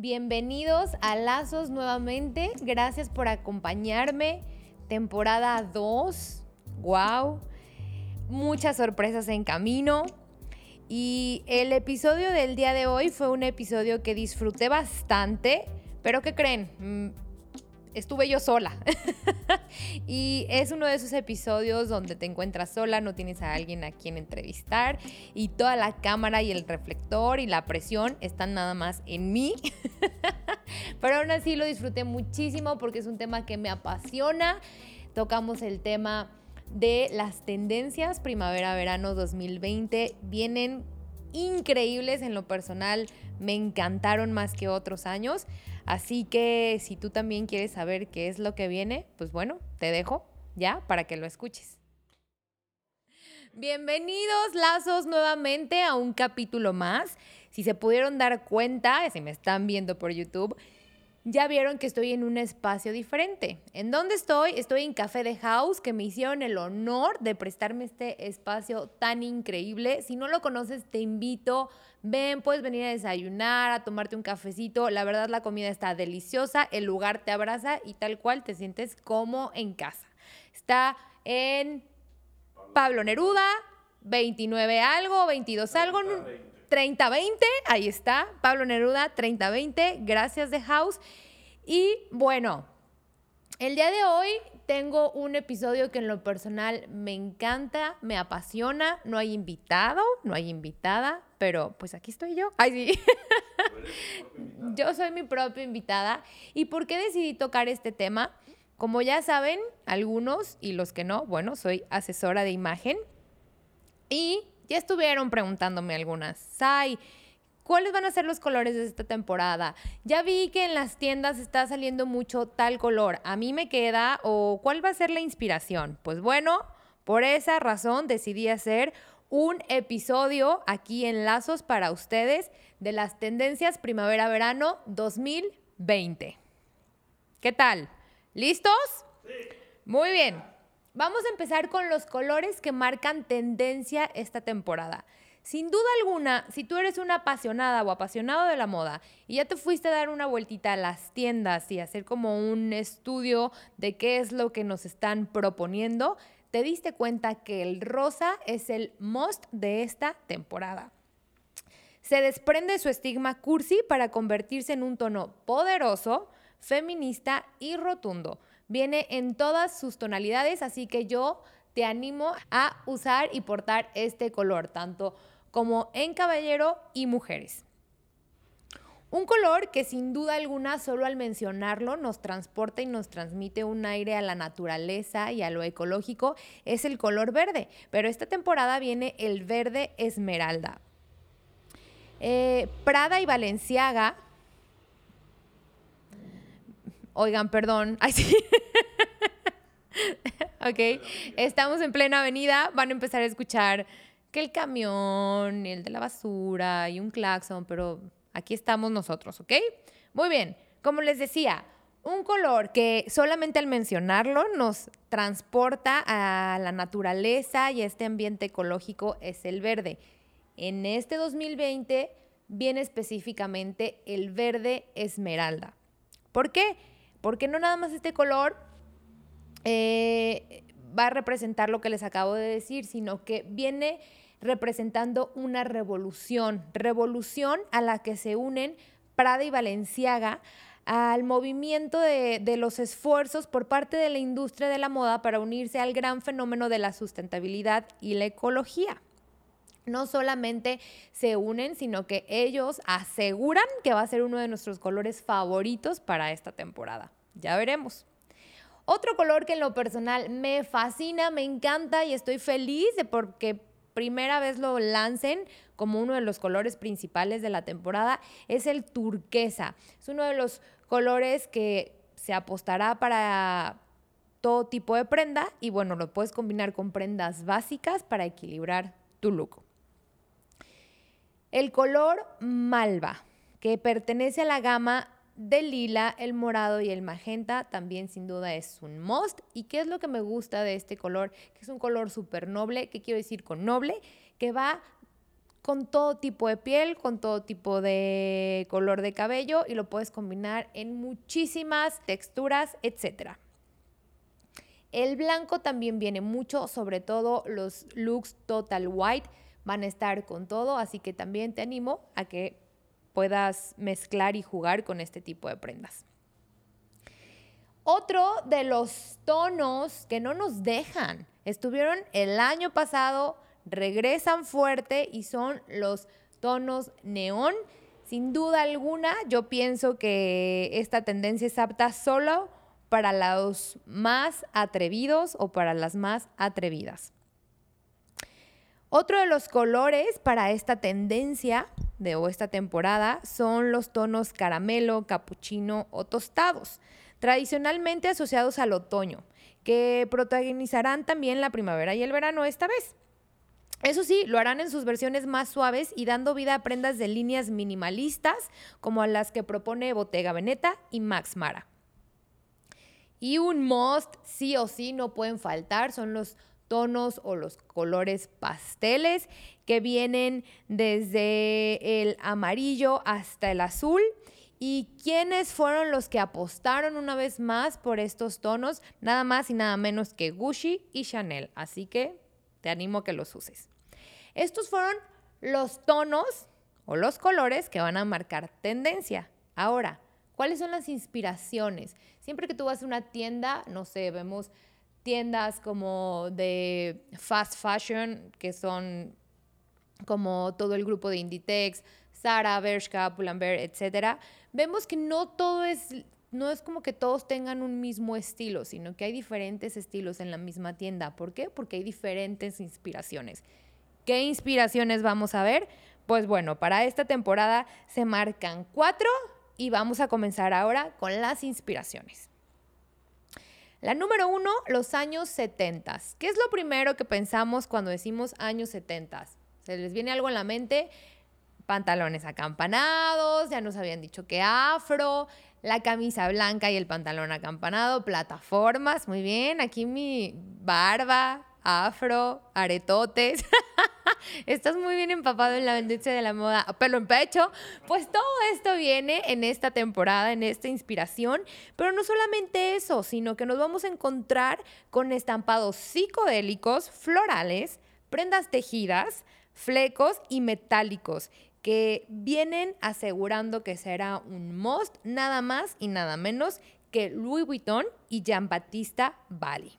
Bienvenidos a Lazos nuevamente. Gracias por acompañarme. Temporada 2. Wow. Muchas sorpresas en camino. Y el episodio del día de hoy fue un episodio que disfruté bastante. Pero ¿qué creen? Estuve yo sola. y es uno de esos episodios donde te encuentras sola, no tienes a alguien a quien entrevistar y toda la cámara y el reflector y la presión están nada más en mí. Pero aún así lo disfruté muchísimo porque es un tema que me apasiona. Tocamos el tema de las tendencias primavera-verano 2020. Vienen increíbles en lo personal, me encantaron más que otros años. Así que si tú también quieres saber qué es lo que viene, pues bueno, te dejo ya para que lo escuches. Bienvenidos lazos nuevamente a un capítulo más. Si se pudieron dar cuenta, si me están viendo por YouTube, ya vieron que estoy en un espacio diferente. ¿En dónde estoy? Estoy en Café de House, que me hicieron el honor de prestarme este espacio tan increíble. Si no lo conoces, te invito. Ven, puedes venir a desayunar, a tomarte un cafecito. La verdad, la comida está deliciosa, el lugar te abraza y tal cual te sientes como en casa. Está en Pablo Neruda, 29 algo, 22 algo. 3020, ahí está, Pablo Neruda, 3020, gracias de House. Y bueno, el día de hoy tengo un episodio que en lo personal me encanta, me apasiona, no hay invitado, no hay invitada, pero pues aquí estoy yo. Ay, sí. yo soy mi propia invitada. ¿Y por qué decidí tocar este tema? Como ya saben, algunos y los que no, bueno, soy asesora de imagen. Y ya estuvieron preguntándome algunas. Sai, ¿cuáles van a ser los colores de esta temporada? Ya vi que en las tiendas está saliendo mucho tal color. ¿A mí me queda o cuál va a ser la inspiración? Pues bueno, por esa razón decidí hacer un episodio aquí en Lazos para ustedes de las tendencias primavera-verano 2020. ¿Qué tal? ¿Listos? Sí. Muy bien. Vamos a empezar con los colores que marcan tendencia esta temporada. Sin duda alguna, si tú eres una apasionada o apasionado de la moda y ya te fuiste a dar una vueltita a las tiendas y hacer como un estudio de qué es lo que nos están proponiendo, te diste cuenta que el rosa es el most de esta temporada. Se desprende su estigma cursi para convertirse en un tono poderoso, feminista y rotundo Viene en todas sus tonalidades, así que yo te animo a usar y portar este color, tanto como en caballero y mujeres. Un color que sin duda alguna, solo al mencionarlo, nos transporta y nos transmite un aire a la naturaleza y a lo ecológico, es el color verde. Pero esta temporada viene el verde esmeralda. Eh, Prada y Valenciaga Oigan, perdón. Ay, sí. ok. Estamos en plena avenida. Van a empezar a escuchar que el camión, el de la basura y un claxon, pero aquí estamos nosotros, ¿ok? Muy bien. Como les decía, un color que solamente al mencionarlo nos transporta a la naturaleza y a este ambiente ecológico es el verde. En este 2020 viene específicamente el verde esmeralda. ¿Por qué? Porque no nada más este color eh, va a representar lo que les acabo de decir, sino que viene representando una revolución, revolución a la que se unen Prada y Valenciaga al movimiento de, de, los esfuerzos por parte de la industria de la moda para unirse al gran fenómeno de la sustentabilidad y la ecología. No solamente se unen, sino que ellos aseguran que va a ser uno de nuestros colores favoritos para esta temporada. Ya veremos. Otro color que en lo personal me fascina, me encanta y estoy feliz de porque primera vez lo lancen como uno de los colores principales de la temporada es el turquesa. Es uno de los colores que se apostará para todo tipo de prenda y bueno, lo puedes combinar con prendas básicas para equilibrar tu look. El color malva, que pertenece a la gama del lila, el morado y el magenta también sin duda es un must. ¿Y qué es lo que me gusta de este color? Que es un color súper noble. ¿Qué quiero decir con noble? Que va con todo tipo de piel, con todo tipo de color de cabello y lo puedes combinar en muchísimas texturas, etc. El blanco también viene mucho, sobre todo los looks total white van a estar con todo, así que también te animo a que puedas mezclar y jugar con este tipo de prendas. Otro de los tonos que no nos dejan, estuvieron el año pasado, regresan fuerte y son los tonos neón. Sin duda alguna, yo pienso que esta tendencia es apta solo para los más atrevidos o para las más atrevidas. Otro de los colores para esta tendencia de o esta temporada son los tonos caramelo, capuchino o tostados, tradicionalmente asociados al otoño, que protagonizarán también la primavera y el verano esta vez. Eso sí, lo harán en sus versiones más suaves y dando vida a prendas de líneas minimalistas como las que propone Bottega Veneta y Max Mara. Y un must, sí o sí, no pueden faltar, son los tonos o los colores pasteles que vienen desde el amarillo hasta el azul. ¿Y quiénes fueron los que apostaron una vez más por estos tonos? Nada más y nada menos que Gucci y Chanel. Así que te animo a que los uses. Estos fueron los tonos o los colores que van a marcar tendencia. Ahora, ¿cuáles son las inspiraciones? Siempre que tú vas a una tienda, no sé, vemos tiendas como de fast fashion, que son como todo el grupo de Inditex, Zara, Bershka, Pull&Bear, etc., vemos que no todo es no es como que todos tengan un mismo estilo, sino que hay diferentes estilos en la misma tienda. ¿Por qué? Porque hay diferentes inspiraciones. ¿Qué inspiraciones vamos a ver? Pues bueno, para esta temporada se marcan cuatro y vamos a comenzar ahora con las inspiraciones. La número uno, los años 70. ¿Qué es lo primero que pensamos cuando decimos años 70? ¿Se les viene algo en la mente? Pantalones acampanados, ya nos habían dicho que afro, la camisa blanca y el pantalón acampanado, plataformas, muy bien, aquí mi barba, afro, aretotes. Estás muy bien empapado en la industria de la moda, pelo en pecho. Pues todo esto viene en esta temporada, en esta inspiración. Pero no solamente eso, sino que nos vamos a encontrar con estampados psicodélicos, florales, prendas tejidas, flecos y metálicos que vienen asegurando que será un must nada más y nada menos que Louis Vuitton y Jean Baptista Bali.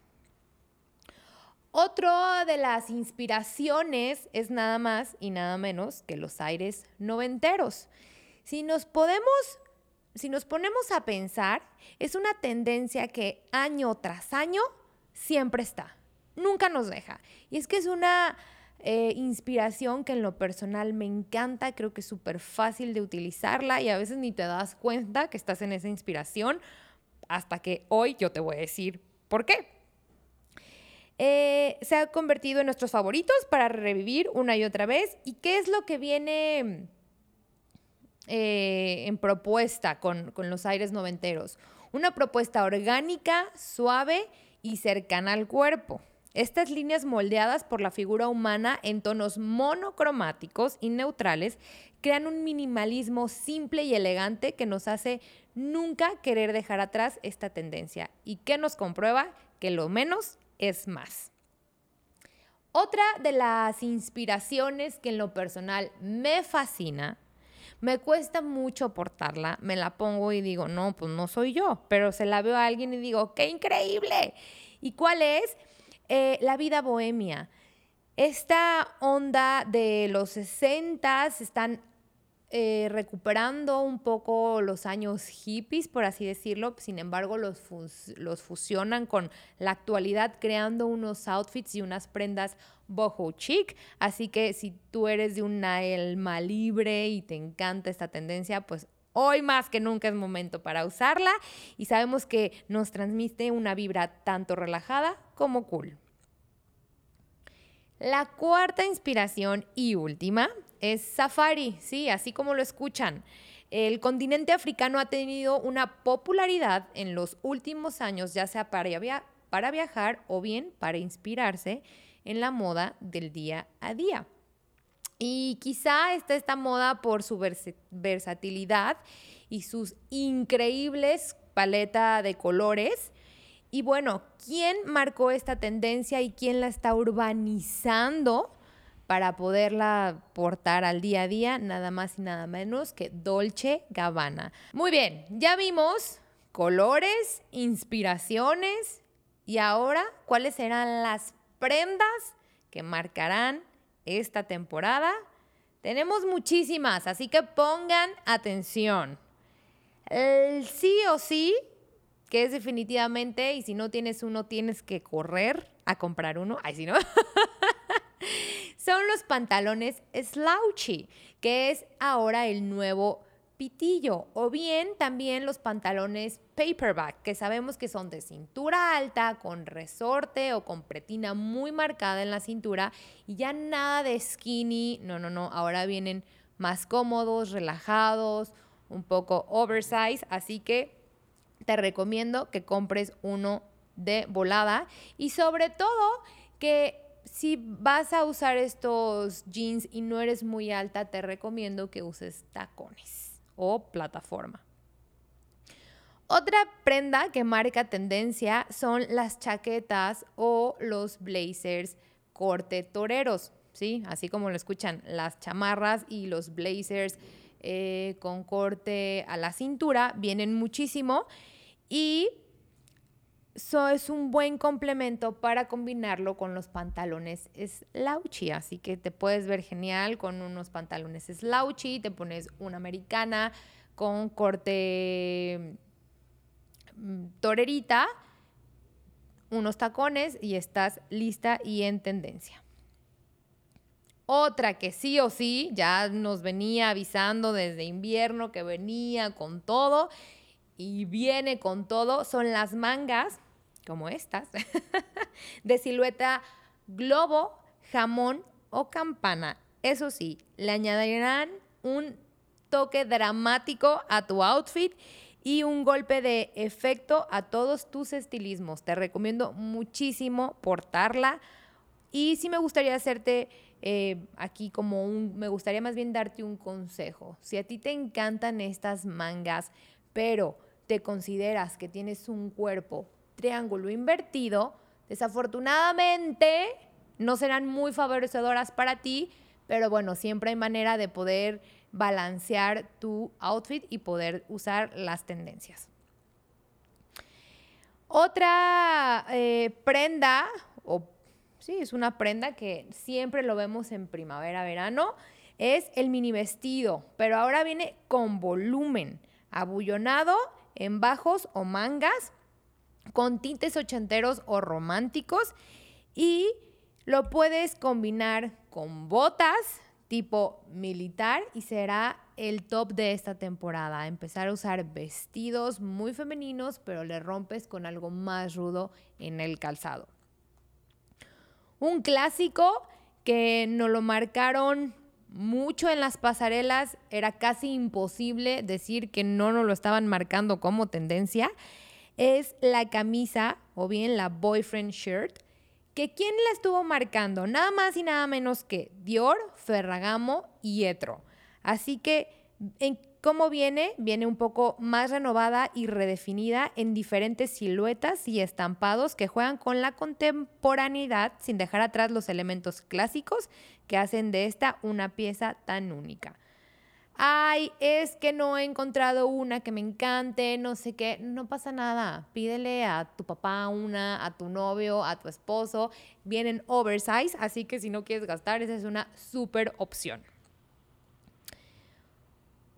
Otra de las inspiraciones es nada más y nada menos que los aires noventeros. Si nos podemos, si nos ponemos a pensar, es una tendencia que año tras año siempre está, nunca nos deja. Y es que es una eh, inspiración que en lo personal me encanta, creo que es súper fácil de utilizarla y a veces ni te das cuenta que estás en esa inspiración hasta que hoy yo te voy a decir por qué. Eh, se ha convertido en nuestros favoritos para revivir una y otra vez. ¿Y qué es lo que viene eh, en propuesta con, con los aires noventeros? Una propuesta orgánica, suave y cercana al cuerpo. Estas líneas moldeadas por la figura humana en tonos monocromáticos y neutrales crean un minimalismo simple y elegante que nos hace nunca querer dejar atrás esta tendencia y que nos comprueba que lo menos es más. Otra de las inspiraciones que en lo personal me fascina, me cuesta mucho portarla, me la pongo y digo, no, pues no soy yo, pero se la veo a alguien y digo, qué increíble. ¿Y cuál es? Eh, la vida bohemia. Esta onda de los 60 están eh, recuperando un poco los años hippies, por así decirlo, sin embargo los, los fusionan con la actualidad creando unos outfits y unas prendas boho chic, así que si tú eres de una alma libre y te encanta esta tendencia, pues Hoy más que nunca es momento para usarla. Y sabemos que nos transmite una vibra tanto relajada como cool. La cuarta inspiración y última es safari, sí, así como lo escuchan. El continente africano ha tenido una popularidad en los últimos años, ya sea para, para viajar o bien para inspirarse en la moda del día a día. Y quizá está esta moda por su versatilidad y sus increíbles paleta de colores. Y bueno, ¿quién marcó esta tendencia y quién la está urbanizando para poderla portar al día a día? Nada más y nada menos que Dolce Gabbana. Muy bien, ya vimos colores, inspiraciones y ahora cuáles serán las prendas que marcarán esta temporada. Tenemos muchísimas, así que pongan atención. El sí o sí, que es definitivamente, y si no tienes uno, tienes que correr a comprar uno. Ay, si no. Son los pantalones slouchy, que es ahora el nuevo pitillo. O bien también los pantalones paperback, que sabemos que son de cintura alta, con resorte o con pretina muy marcada en la cintura. Y ya nada de skinny. No, no, no. Ahora vienen más cómodos, relajados un poco oversize, así que te recomiendo que compres uno de volada y sobre todo que si vas a usar estos jeans y no eres muy alta, te recomiendo que uses tacones o plataforma. Otra prenda que marca tendencia son las chaquetas o los blazers corte toreros, ¿sí? Así como lo escuchan, las chamarras y los blazers eh, con corte a la cintura, vienen muchísimo y eso es un buen complemento para combinarlo con los pantalones slouchy, así que te puedes ver genial con unos pantalones slouchy, te pones una americana con corte mm, torerita, unos tacones y estás lista y en tendencia. Otra que sí o sí ya nos venía avisando desde invierno que venía con todo y viene con todo son las mangas, como estas, de silueta globo, jamón o campana. Eso sí, le añadirán un toque dramático a tu outfit y un golpe de efecto a todos tus estilismos. Te recomiendo muchísimo portarla y sí me gustaría hacerte eh, aquí como un, me gustaría más bien darte un consejo. Si a ti te encantan estas mangas, pero te consideras que tienes un cuerpo triángulo invertido, desafortunadamente no serán muy favorecedoras para ti, pero bueno, siempre hay manera de poder balancear tu outfit y poder usar las tendencias. Otra eh, prenda o sí, es una prenda que siempre lo vemos en primavera, verano, es el mini vestido, pero ahora viene con volumen, abullonado en bajos o mangas, con tintes ochenteros o románticos y lo puedes combinar con botas tipo militar y será el top de esta temporada. Empezar a usar vestidos muy femeninos, pero le rompes con algo más rudo en el calzado. Un clásico que nos lo marcaron mucho en las pasarelas, era casi imposible decir que no nos lo estaban marcando como tendencia, es la camisa o bien la boyfriend shirt, que quién la estuvo marcando, nada más y nada menos que Dior, Ferragamo y Etro. Así que en ¿Cómo viene? Viene un poco más renovada y redefinida en diferentes siluetas y estampados que juegan con la contemporaneidad sin dejar atrás los elementos clásicos que hacen de esta una pieza tan única. Ay, es que no he encontrado una que me encante, no sé qué, no pasa nada. Pídele a tu papá una, a tu novio, a tu esposo. Vienen oversize, así que si no quieres gastar, esa es una súper opción.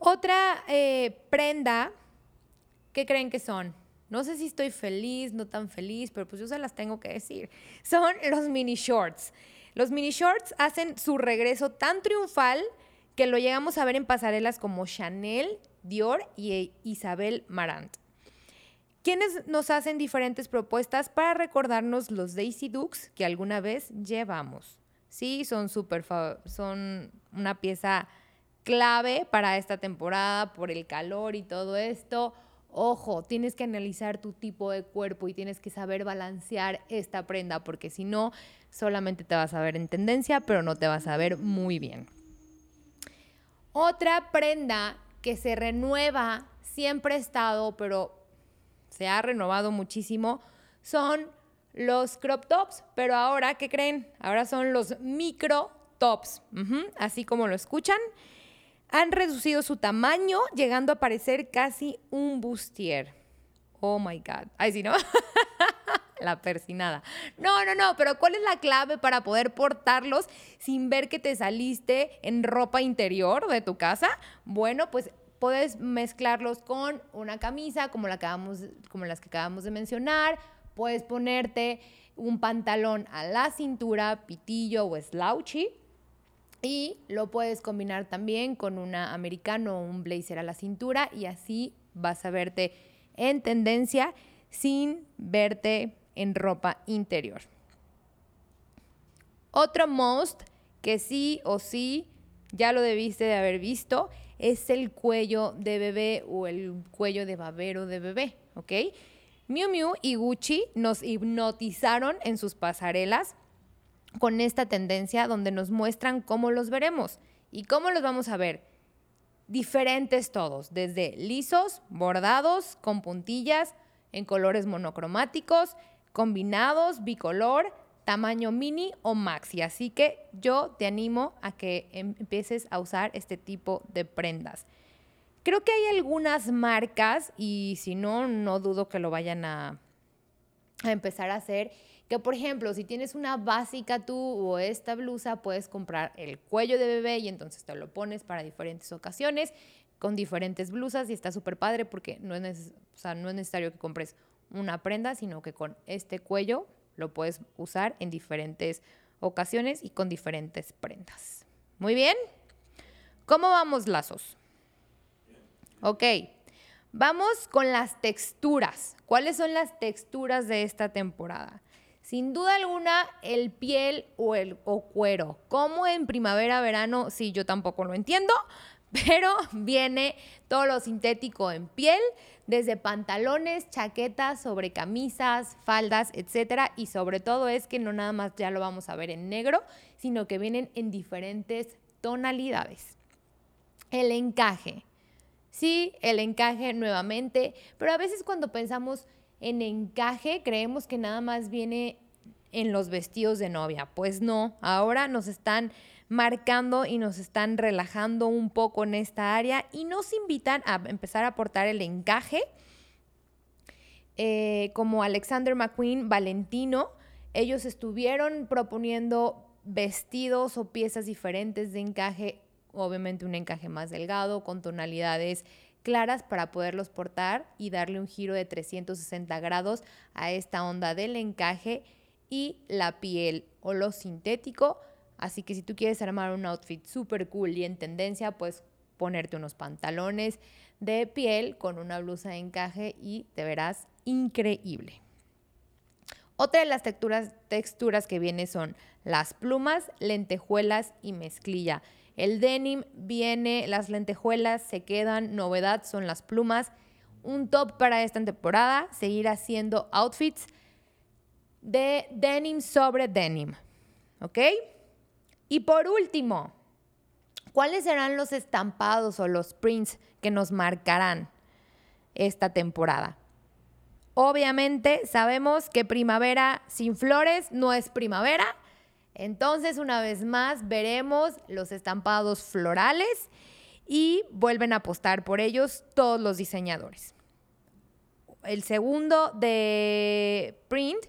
Otra eh, prenda, ¿qué creen que son? No sé si estoy feliz, no tan feliz, pero pues yo se las tengo que decir. Son los mini shorts. Los mini shorts hacen su regreso tan triunfal que lo llegamos a ver en pasarelas como Chanel, Dior y Isabel Marant. Quienes nos hacen diferentes propuestas para recordarnos los Daisy Dukes que alguna vez llevamos. Sí, son súper, son una pieza clave para esta temporada por el calor y todo esto. Ojo, tienes que analizar tu tipo de cuerpo y tienes que saber balancear esta prenda porque si no, solamente te vas a ver en tendencia, pero no te vas a ver muy bien. Otra prenda que se renueva, siempre ha estado, pero se ha renovado muchísimo, son los crop tops. Pero ahora, ¿qué creen? Ahora son los micro tops, así como lo escuchan. Han reducido su tamaño, llegando a parecer casi un bustier. Oh my God. Ay, sí, ¿no? la persinada. No, no, no, pero ¿cuál es la clave para poder portarlos sin ver que te saliste en ropa interior de tu casa? Bueno, pues puedes mezclarlos con una camisa como, la como las que acabamos de mencionar. Puedes ponerte un pantalón a la cintura, pitillo o slouchy. Y lo puedes combinar también con una americano o un blazer a la cintura y así vas a verte en tendencia sin verte en ropa interior. Otro most que sí o sí ya lo debiste de haber visto es el cuello de bebé o el cuello de babero de bebé, ¿ok? Miu Miu y Gucci nos hipnotizaron en sus pasarelas con esta tendencia donde nos muestran cómo los veremos y cómo los vamos a ver. Diferentes todos, desde lisos, bordados, con puntillas, en colores monocromáticos, combinados, bicolor, tamaño mini o maxi. Así que yo te animo a que empieces a usar este tipo de prendas. Creo que hay algunas marcas, y si no, no dudo que lo vayan a, a empezar a hacer, que por ejemplo, si tienes una básica tú o esta blusa, puedes comprar el cuello de bebé y entonces te lo pones para diferentes ocasiones con diferentes blusas y está súper padre porque no es, no es necesario que compres una prenda, sino que con este cuello lo puedes usar en diferentes ocasiones y con diferentes prendas. Muy bien. ¿Cómo vamos lazos? Ok. Vamos con las texturas. ¿Cuáles son las texturas de esta temporada? Sin duda alguna, el piel o el o cuero. ¿Cómo en primavera, verano? Sí, yo tampoco lo entiendo, pero viene todo lo sintético en piel, desde pantalones, chaquetas, sobre camisas, faldas, etcétera, y sobre todo es que no nada más ya lo vamos a ver en negro, sino que vienen en diferentes tonalidades. El encaje. Sí, el encaje nuevamente, pero a veces cuando pensamos en encaje creemos que nada más viene en los vestidos de novia. Pues no, ahora nos están marcando y nos están relajando un poco en esta área y nos invitan a empezar a aportar el encaje, eh, como Alexander McQueen, Valentino, ellos estuvieron proponiendo vestidos o piezas diferentes de encaje, obviamente un encaje más delgado, con tonalidades claras para poderlos portar y darle un giro de 360 grados a esta onda del encaje y la piel o lo sintético Así que si tú quieres armar un outfit súper cool y en tendencia, pues ponerte unos pantalones de piel con una blusa de encaje y te verás increíble. Otra de las texturas, texturas que viene son las plumas, lentejuelas y mezclilla. El denim viene, las lentejuelas se quedan, novedad son las plumas. Un top para esta temporada, seguir haciendo outfits de denim sobre denim. ¿Ok? Y por último, ¿cuáles serán los estampados o los prints que nos marcarán esta temporada? Obviamente sabemos que primavera sin flores no es primavera. Entonces, una vez más, veremos los estampados florales y vuelven a apostar por ellos todos los diseñadores. El segundo de print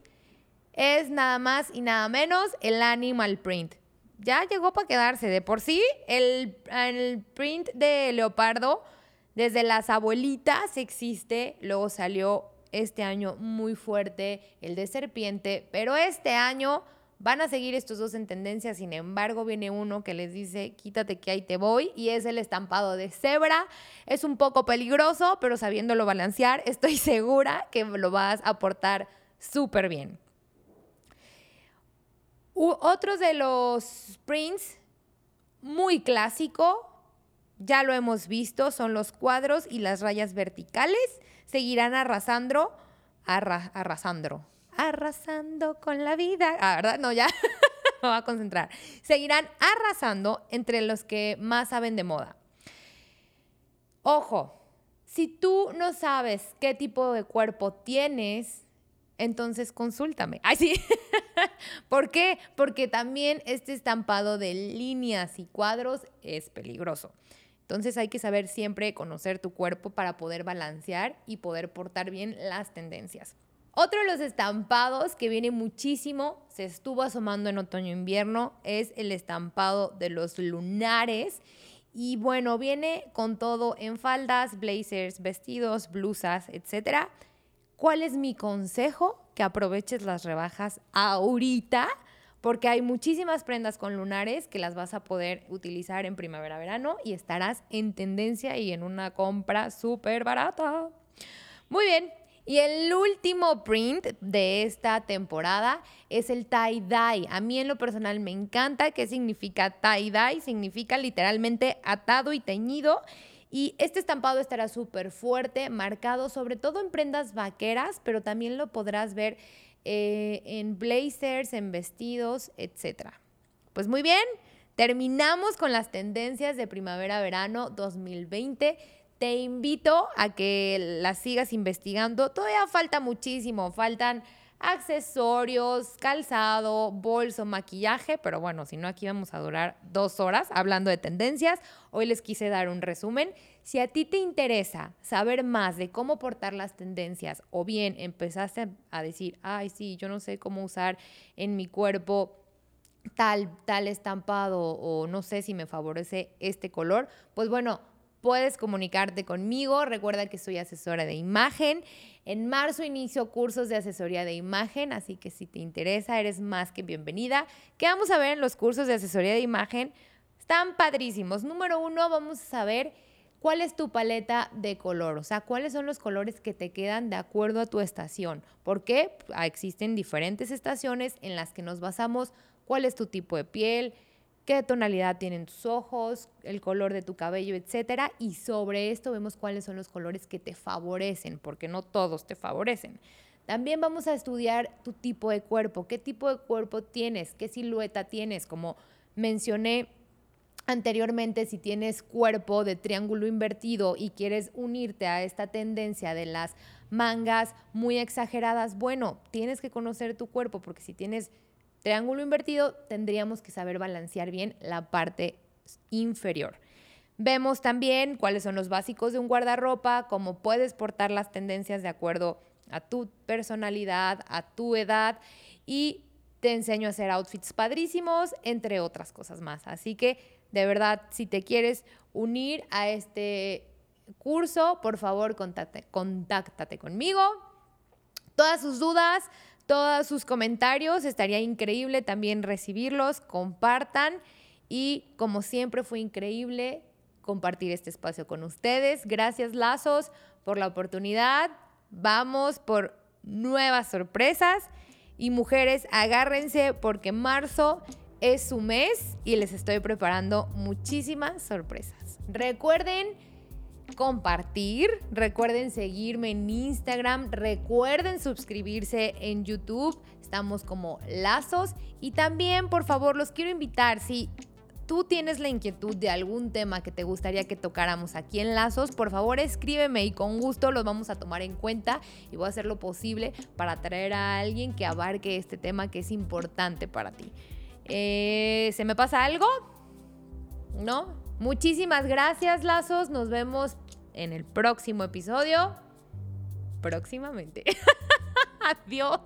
es nada más y nada menos el animal print ya llegó para quedarse. De por sí, el, el print de leopardo, desde las abuelitas existe, luego salió este año muy fuerte el de serpiente, pero este año van a seguir estos dos en tendencia, sin embargo viene uno que les dice quítate que ahí te voy y es el estampado de cebra, es un poco peligroso, pero sabiéndolo balancear estoy segura que lo vas a aportar súper bien. Otros de los prints muy clásico, ya lo hemos visto, son los cuadros y las rayas verticales. Seguirán arrasando, arrasando, arrasando con la vida. Ah, ¿verdad? No, ya me voy a concentrar. Seguirán arrasando entre los que más saben de moda. Ojo, si tú no sabes qué tipo de cuerpo tienes, entonces consúltame. Ay, sí. ¿Por qué? Porque también este estampado de líneas y cuadros es peligroso. Entonces hay que saber siempre conocer tu cuerpo para poder balancear y poder portar bien las tendencias. Otro de los estampados que viene muchísimo, se estuvo asomando en otoño-invierno, es el estampado de los lunares. Y bueno, viene con todo en faldas, blazers, vestidos, blusas, etc. ¿Cuál es mi consejo? Que aproveches las rebajas ahorita porque hay muchísimas prendas con lunares que las vas a poder utilizar en primavera-verano y estarás en tendencia y en una compra súper barata. Muy bien, y el último print de esta temporada es el tie-dye. A mí en lo personal me encanta. ¿Qué significa tie-dye? Significa literalmente atado y teñido. Y este estampado estará súper fuerte, marcado sobre todo en prendas vaqueras, pero también lo podrás ver eh, en blazers, en vestidos, etc. Pues muy bien, terminamos con las tendencias de primavera-verano 2020. Te invito a que las sigas investigando. Todavía falta muchísimo, faltan accesorios, calzado, bolso, maquillaje, pero bueno, si no aquí vamos a durar dos horas hablando de tendencias. Hoy les quise dar un resumen. Si a ti te interesa saber más de cómo portar las tendencias o bien empezaste a decir, ay, sí, yo no sé cómo usar en mi cuerpo tal, tal estampado o no sé si me favorece este color, pues bueno, puedes comunicarte conmigo. Recuerda que soy asesora de imagen. En marzo inicio cursos de asesoría de imagen, así que si te interesa, eres más que bienvenida. ¿Qué vamos a ver en los cursos de asesoría de imagen? Están padrísimos. Número uno, vamos a saber cuál es tu paleta de color, o sea, cuáles son los colores que te quedan de acuerdo a tu estación. Porque existen diferentes estaciones en las que nos basamos cuál es tu tipo de piel, qué tonalidad tienen tus ojos, el color de tu cabello, etcétera, y sobre esto vemos cuáles son los colores que te favorecen, porque no todos te favorecen. También vamos a estudiar tu tipo de cuerpo, qué tipo de cuerpo tienes, qué silueta tienes, como mencioné anteriormente, si tienes cuerpo de triángulo invertido y quieres unirte a esta tendencia de las mangas muy exageradas, bueno, tienes que conocer tu cuerpo, porque si tienes triángulo invertido, tendríamos que saber balancear bien la parte inferior. Vemos también cuáles son los básicos de un guardarropa, cómo puedes portar las tendencias de acuerdo a tu personalidad, a tu edad y te enseño a hacer outfits padrísimos, entre otras cosas más. Así que de verdad, si te quieres unir a este curso, por favor, contáctate, contáctate conmigo. Todas sus dudas, todos sus comentarios. Estaría increíble también recibirlos, compartan y como siempre fue increíble compartir este espacio con ustedes. Gracias Lazos por la oportunidad. Vamos por nuevas sorpresas y mujeres, agárrense porque marzo es su mes y les estoy preparando muchísimas sorpresas. Recuerden compartir, recuerden seguirme en Instagram, recuerden suscribirse en YouTube, estamos como Lazos y también por favor los quiero invitar, si tú tienes la inquietud de algún tema que te gustaría que tocáramos aquí en Lazos, por favor escríbeme y con gusto los vamos a tomar en cuenta y voy a hacer lo posible para traer a alguien que abarque este tema que es importante para ti. Eh, ¿Se me pasa algo? ¿No? Muchísimas gracias, Lazos. Nos vemos en el próximo episodio. Próximamente. Adiós.